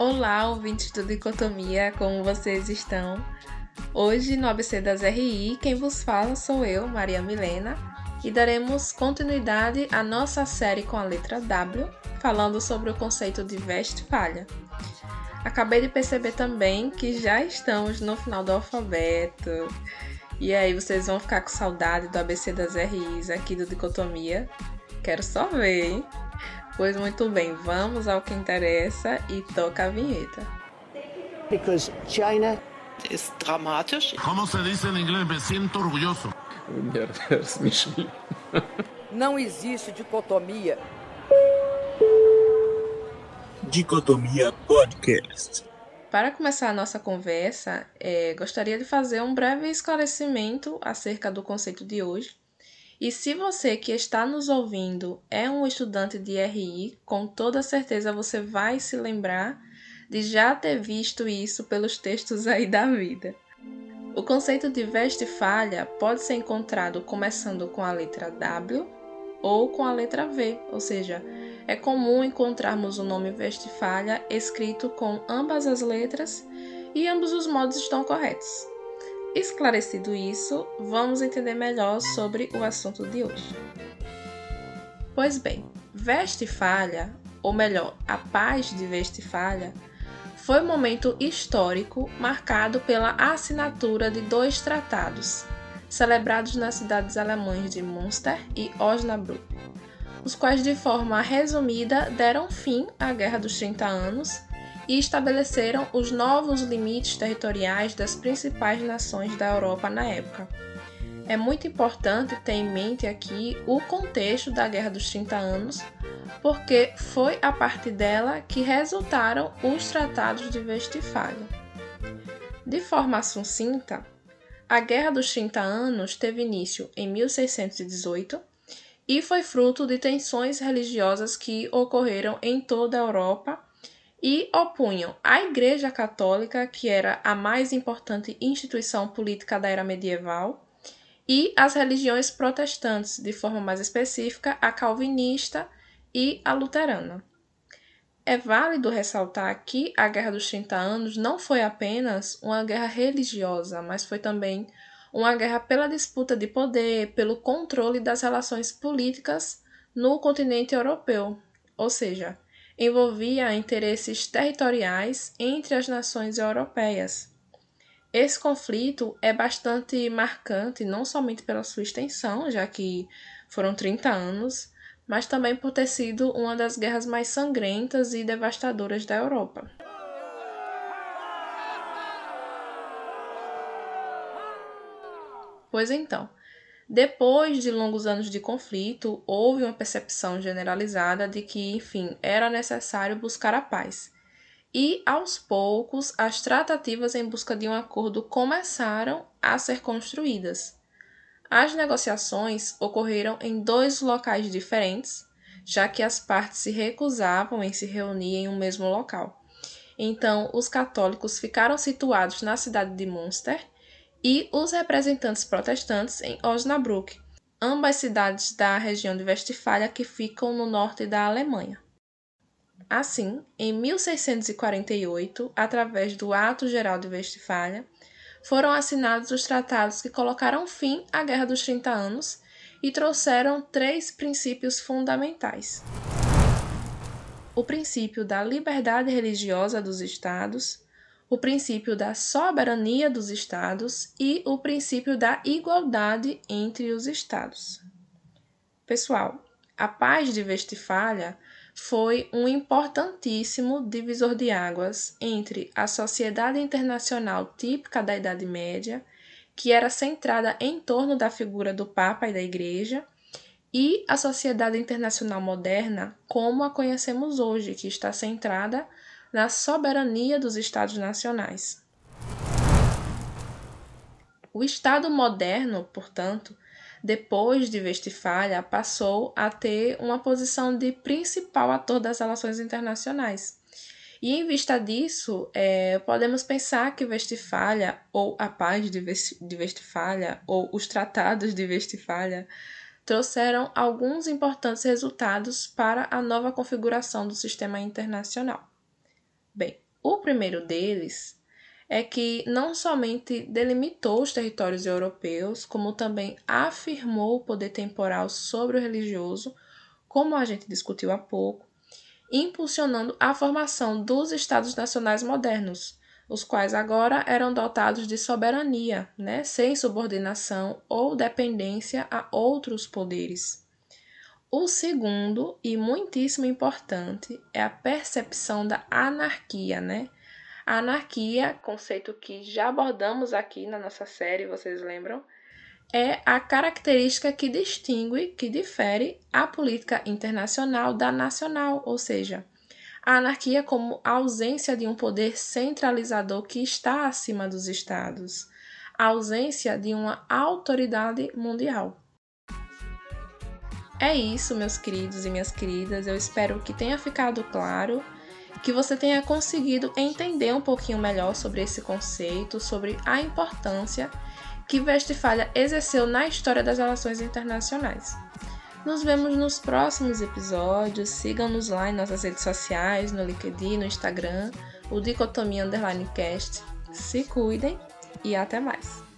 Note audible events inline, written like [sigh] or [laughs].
Olá, ouvintes do Dicotomia, como vocês estão? Hoje, no ABC das RI, quem vos fala sou eu, Maria Milena, e daremos continuidade à nossa série com a letra W, falando sobre o conceito de Westfália. Acabei de perceber também que já estamos no final do alfabeto. E aí, vocês vão ficar com saudade do ABC das RIs aqui do Dicotomia? Quero só ver, hein? Pois muito bem, vamos ao que interessa e toca a vinheta. Because China ist dramatisch. ¿Cómo se dice en inglés? Me siento orgulloso. [laughs] Não existe dicotomia. Dicotomia Podcast. Para começar a nossa conversa, é, gostaria de fazer um breve esclarecimento acerca do conceito de hoje e se você que está nos ouvindo é um estudante de RI, com toda certeza você vai se lembrar de já ter visto isso pelos textos aí da vida. O conceito de Westfália pode ser encontrado começando com a letra W ou com a letra V, ou seja, é comum encontrarmos o nome Westfália escrito com ambas as letras e ambos os modos estão corretos. Esclarecido isso, vamos entender melhor sobre o assunto de hoje. Pois bem, Westfália, ou melhor, a Paz de Westfália, foi um momento histórico marcado pela assinatura de dois tratados, celebrados nas cidades alemãs de Münster e Osnabrück, os quais, de forma resumida, deram fim à Guerra dos 30 Anos e estabeleceram os novos limites territoriais das principais nações da Europa na época. É muito importante ter em mente aqui o contexto da Guerra dos 30 Anos, porque foi a partir dela que resultaram os Tratados de Westfália. De forma sucinta, a Guerra dos 30 Anos teve início em 1618 e foi fruto de tensões religiosas que ocorreram em toda a Europa e opunham a Igreja Católica, que era a mais importante instituição política da era medieval, e as religiões protestantes, de forma mais específica, a calvinista e a luterana. É válido ressaltar que a Guerra dos 30 Anos não foi apenas uma guerra religiosa, mas foi também uma guerra pela disputa de poder, pelo controle das relações políticas no continente europeu, ou seja, envolvia interesses territoriais entre as nações europeias. Esse conflito é bastante marcante não somente pela sua extensão, já que foram 30 anos, mas também por ter sido uma das guerras mais sangrentas e devastadoras da Europa. Pois então, depois de longos anos de conflito, houve uma percepção generalizada de que, enfim, era necessário buscar a paz. E, aos poucos, as tratativas em busca de um acordo começaram a ser construídas. As negociações ocorreram em dois locais diferentes, já que as partes se recusavam em se reunir em um mesmo local. Então, os católicos ficaram situados na cidade de Münster e os representantes protestantes em Osnabrück, ambas cidades da região de Westfália que ficam no norte da Alemanha. Assim, em 1648, através do Ato Geral de Westfália, foram assinados os tratados que colocaram fim à Guerra dos 30 Anos e trouxeram três princípios fundamentais: o princípio da liberdade religiosa dos Estados, o princípio da soberania dos Estados e o princípio da igualdade entre os Estados. Pessoal, a Paz de Westfália foi um importantíssimo divisor de águas entre a sociedade internacional típica da Idade Média, que era centrada em torno da figura do Papa e da Igreja, e a sociedade internacional moderna como a conhecemos hoje, que está centrada na soberania dos Estados nacionais. O Estado moderno, portanto, depois de Westfália, passou a ter uma posição de principal ator das relações internacionais. E em vista disso, é, podemos pensar que Westfália, ou a Paz de Westfália, ou os Tratados de Westfália, trouxeram alguns importantes resultados para a nova configuração do sistema internacional. Bem, O primeiro deles é que não somente delimitou os territórios europeus, como também afirmou o poder temporal sobre o religioso, como a gente discutiu há pouco, impulsionando a formação dos Estados nacionais modernos, os quais agora eram dotados de soberania, né, sem subordinação ou dependência a outros poderes. O segundo, e muitíssimo importante, é a percepção da anarquia, né? A anarquia, conceito que já abordamos aqui na nossa série, vocês lembram? É a característica que distingue, que difere a política internacional da nacional, ou seja, a anarquia como ausência de um poder centralizador que está acima dos estados, a ausência de uma autoridade mundial. É isso, meus queridos e minhas queridas. Eu espero que tenha ficado claro, que você tenha conseguido entender um pouquinho melhor sobre esse conceito, sobre a importância que Westphalia exerceu na história das relações internacionais. Nos vemos nos próximos episódios. Sigam-nos lá em nossas redes sociais, no LinkedIn, no Instagram, o Dicotomia Underline Cast. Se cuidem e até mais!